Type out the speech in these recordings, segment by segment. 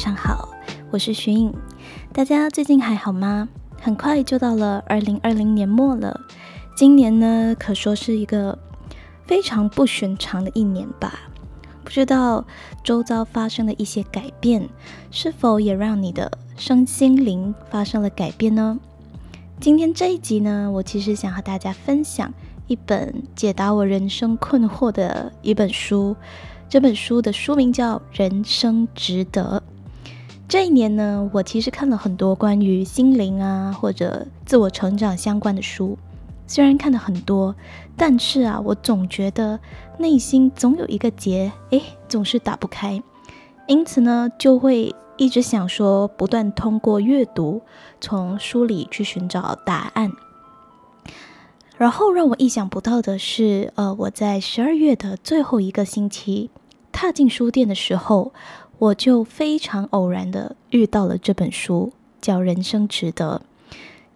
上好，我是徐颖。大家最近还好吗？很快就到了二零二零年末了，今年呢可说是一个非常不寻常的一年吧。不知道周遭发生的一些改变，是否也让你的身心灵发生了改变呢？今天这一集呢，我其实想和大家分享一本解答我人生困惑的一本书。这本书的书名叫《人生值得》。这一年呢，我其实看了很多关于心灵啊或者自我成长相关的书。虽然看了很多，但是啊，我总觉得内心总有一个结，诶，总是打不开。因此呢，就会一直想说，不断通过阅读，从书里去寻找答案。然后让我意想不到的是，呃，我在十二月的最后一个星期。踏进书店的时候，我就非常偶然的遇到了这本书，叫《人生值得》，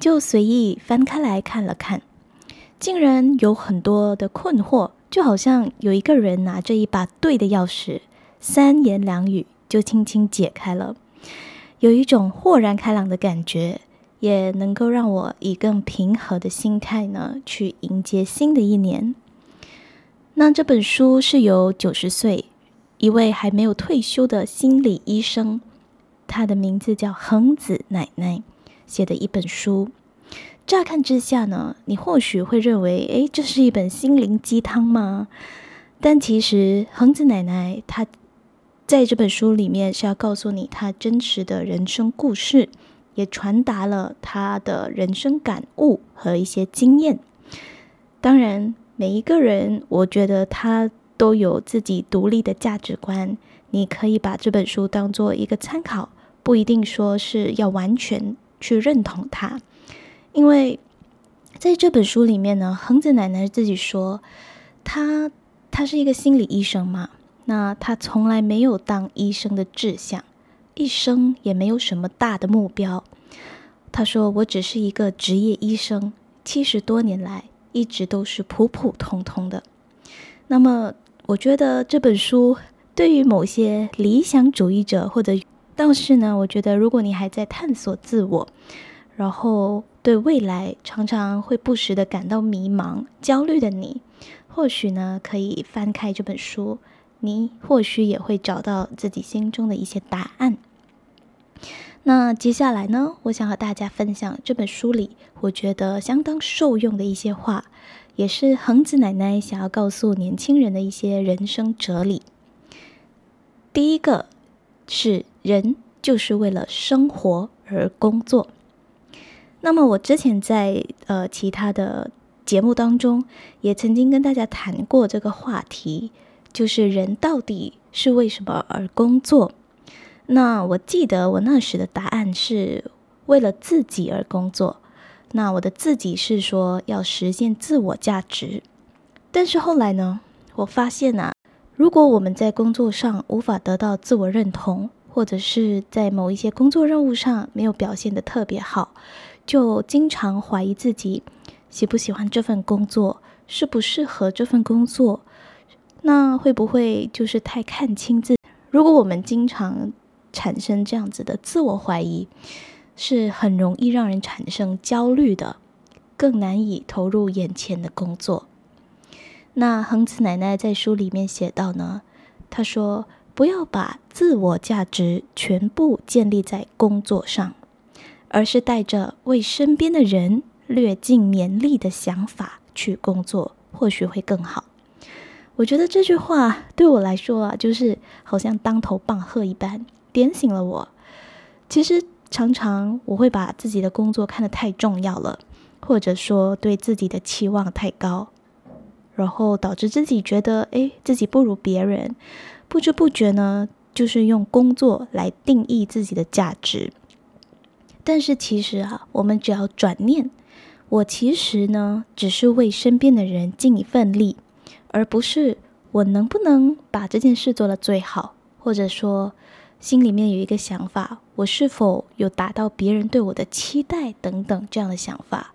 就随意翻开来看了看，竟然有很多的困惑，就好像有一个人拿着一把对的钥匙，三言两语就轻轻解开了，有一种豁然开朗的感觉，也能够让我以更平和的心态呢，去迎接新的一年。那这本书是由九十岁。一位还没有退休的心理医生，他的名字叫恒子奶奶，写的一本书。乍看之下呢，你或许会认为，诶，这是一本心灵鸡汤吗？但其实恒子奶奶她在这本书里面是要告诉你她真实的人生故事，也传达了她的人生感悟和一些经验。当然，每一个人，我觉得他。都有自己独立的价值观，你可以把这本书当做一个参考，不一定说是要完全去认同它。因为在这本书里面呢，恒子奶奶自己说，她她是一个心理医生嘛，那她从来没有当医生的志向，一生也没有什么大的目标。她说：“我只是一个职业医生，七十多年来一直都是普普通通的。”那么。我觉得这本书对于某些理想主义者或者道士呢，我觉得如果你还在探索自我，然后对未来常常会不时的感到迷茫、焦虑的你，或许呢可以翻开这本书，你或许也会找到自己心中的一些答案。那接下来呢，我想和大家分享这本书里我觉得相当受用的一些话。也是恒子奶奶想要告诉年轻人的一些人生哲理。第一个是人就是为了生活而工作。那么我之前在呃其他的节目当中也曾经跟大家谈过这个话题，就是人到底是为什么而工作？那我记得我那时的答案是为了自己而工作。那我的自己是说要实现自我价值，但是后来呢，我发现啊，如果我们在工作上无法得到自我认同，或者是在某一些工作任务上没有表现的特别好，就经常怀疑自己喜不喜欢这份工作，适不适合这份工作，那会不会就是太看清自己？如果我们经常产生这样子的自我怀疑。是很容易让人产生焦虑的，更难以投入眼前的工作。那恒子奶奶在书里面写到呢，她说：“不要把自我价值全部建立在工作上，而是带着为身边的人略尽绵力的想法去工作，或许会更好。”我觉得这句话对我来说啊，就是好像当头棒喝一般，点醒了我。其实。常常我会把自己的工作看得太重要了，或者说对自己的期望太高，然后导致自己觉得，哎，自己不如别人，不知不觉呢，就是用工作来定义自己的价值。但是其实啊，我们只要转念，我其实呢，只是为身边的人尽一份力，而不是我能不能把这件事做得最好，或者说。心里面有一个想法，我是否有达到别人对我的期待等等这样的想法？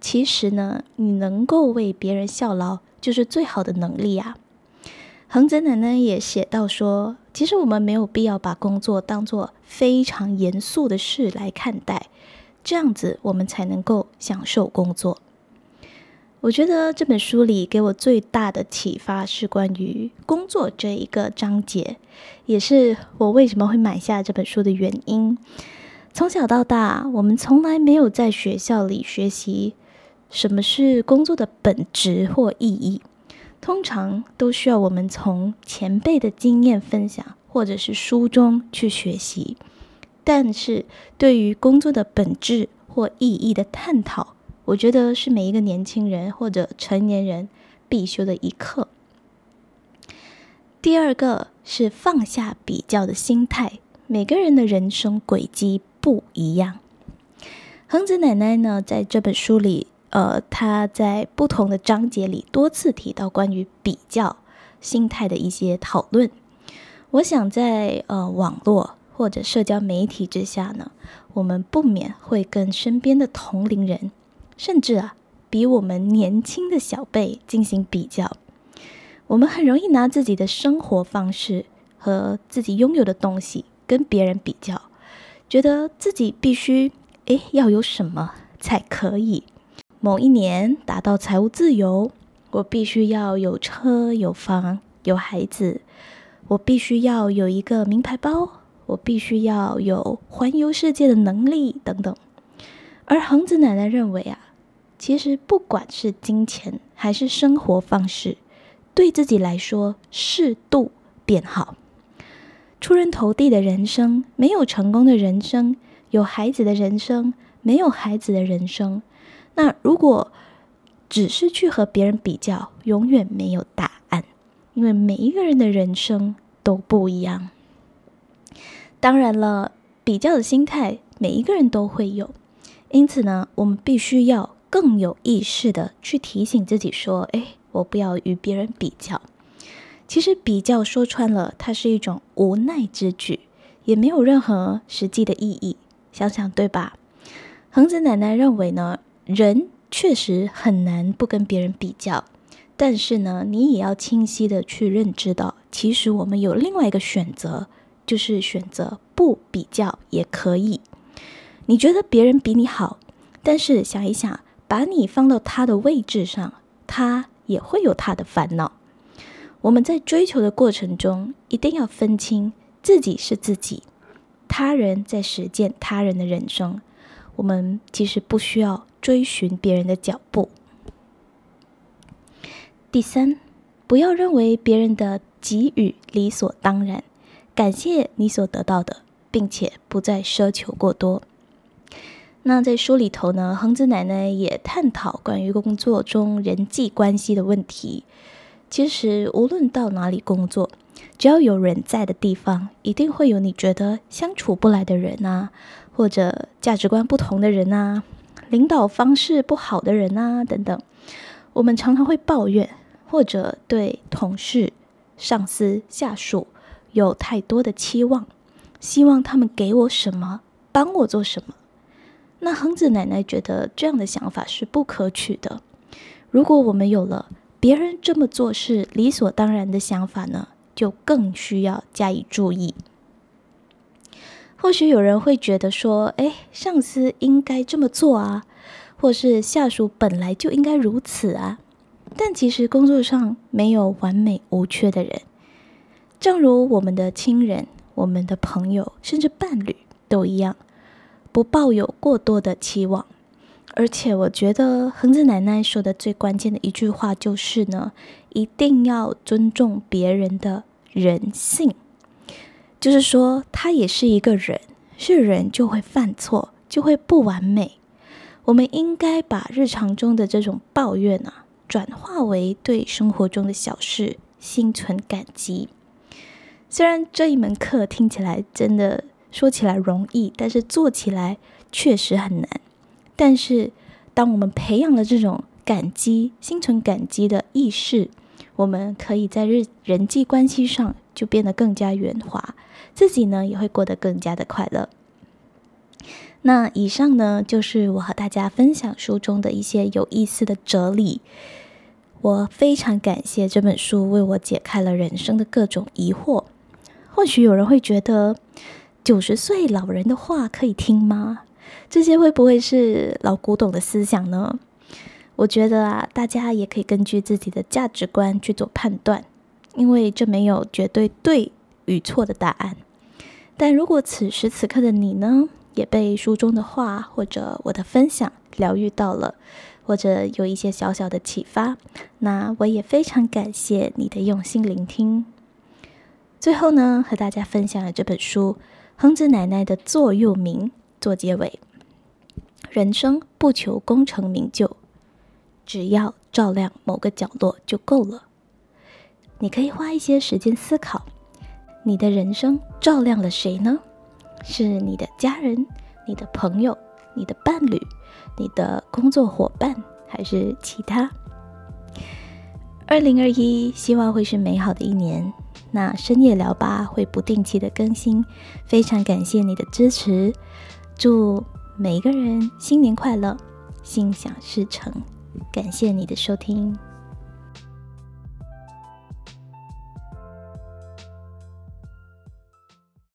其实呢，你能够为别人效劳，就是最好的能力啊。恒子奶奶也写到说，其实我们没有必要把工作当做非常严肃的事来看待，这样子我们才能够享受工作。我觉得这本书里给我最大的启发是关于工作这一个章节，也是我为什么会买下这本书的原因。从小到大，我们从来没有在学校里学习什么是工作的本质或意义，通常都需要我们从前辈的经验分享或者是书中去学习。但是对于工作的本质或意义的探讨，我觉得是每一个年轻人或者成年人必修的一课。第二个是放下比较的心态。每个人的人生轨迹不一样。恒子奶奶呢，在这本书里，呃，她在不同的章节里多次提到关于比较心态的一些讨论。我想在呃网络或者社交媒体之下呢，我们不免会跟身边的同龄人。甚至啊，比我们年轻的小辈进行比较，我们很容易拿自己的生活方式和自己拥有的东西跟别人比较，觉得自己必须诶要有什么才可以。某一年达到财务自由，我必须要有车有房有孩子，我必须要有一个名牌包，我必须要有环游世界的能力等等。而恒子奶奶认为啊。其实，不管是金钱还是生活方式，对自己来说适度便好。出人头地的人生，没有成功的人生；有孩子的人生，没有孩子的人生。那如果只是去和别人比较，永远没有答案，因为每一个人的人生都不一样。当然了，比较的心态，每一个人都会有。因此呢，我们必须要。更有意识的去提醒自己说：“哎，我不要与别人比较。”其实比较说穿了，它是一种无奈之举，也没有任何实际的意义。想想对吧？恒子奶奶认为呢，人确实很难不跟别人比较，但是呢，你也要清晰的去认知到，其实我们有另外一个选择，就是选择不比较也可以。你觉得别人比你好，但是想一想。把你放到他的位置上，他也会有他的烦恼。我们在追求的过程中，一定要分清自己是自己，他人在实践他人的人生。我们其实不需要追寻别人的脚步。第三，不要认为别人的给予理所当然，感谢你所得到的，并且不再奢求过多。那在书里头呢，恒子奶奶也探讨关于工作中人际关系的问题。其实无论到哪里工作，只要有人在的地方，一定会有你觉得相处不来的人啊，或者价值观不同的人啊，领导方式不好的人啊等等。我们常常会抱怨，或者对同事、上司、下属有太多的期望，希望他们给我什么，帮我做什么。那恒子奶奶觉得这样的想法是不可取的。如果我们有了别人这么做是理所当然的想法呢，就更需要加以注意。或许有人会觉得说：“哎，上司应该这么做啊，或是下属本来就应该如此啊。”但其实工作上没有完美无缺的人，正如我们的亲人、我们的朋友，甚至伴侣都一样。不抱有过多的期望，而且我觉得恒子奶奶说的最关键的一句话就是呢，一定要尊重别人的人性，就是说他也是一个人，是人就会犯错，就会不完美。我们应该把日常中的这种抱怨啊，转化为对生活中的小事心存感激。虽然这一门课听起来真的。说起来容易，但是做起来确实很难。但是，当我们培养了这种感激、心存感激的意识，我们可以在日人际关系上就变得更加圆滑，自己呢也会过得更加的快乐。那以上呢就是我和大家分享书中的一些有意思的哲理。我非常感谢这本书为我解开了人生的各种疑惑。或许有人会觉得，九十岁老人的话可以听吗？这些会不会是老古董的思想呢？我觉得啊，大家也可以根据自己的价值观去做判断，因为这没有绝对对与错的答案。但如果此时此刻的你呢，也被书中的话或者我的分享疗愈到了，或者有一些小小的启发，那我也非常感谢你的用心聆听。最后呢，和大家分享了这本书亨子奶奶的座右铭做结尾：人生不求功成名就。只要照亮某个角落就够了。你可以花一些时间思考，你的人生照亮了谁呢？是你的家人、你的朋友、你的伴侣、你的工作伙伴，还是其他？二零二一，希望会是美好的一年。那深夜聊吧会不定期的更新，非常感谢你的支持。祝每一个人新年快乐，心想事成。感谢你的收听。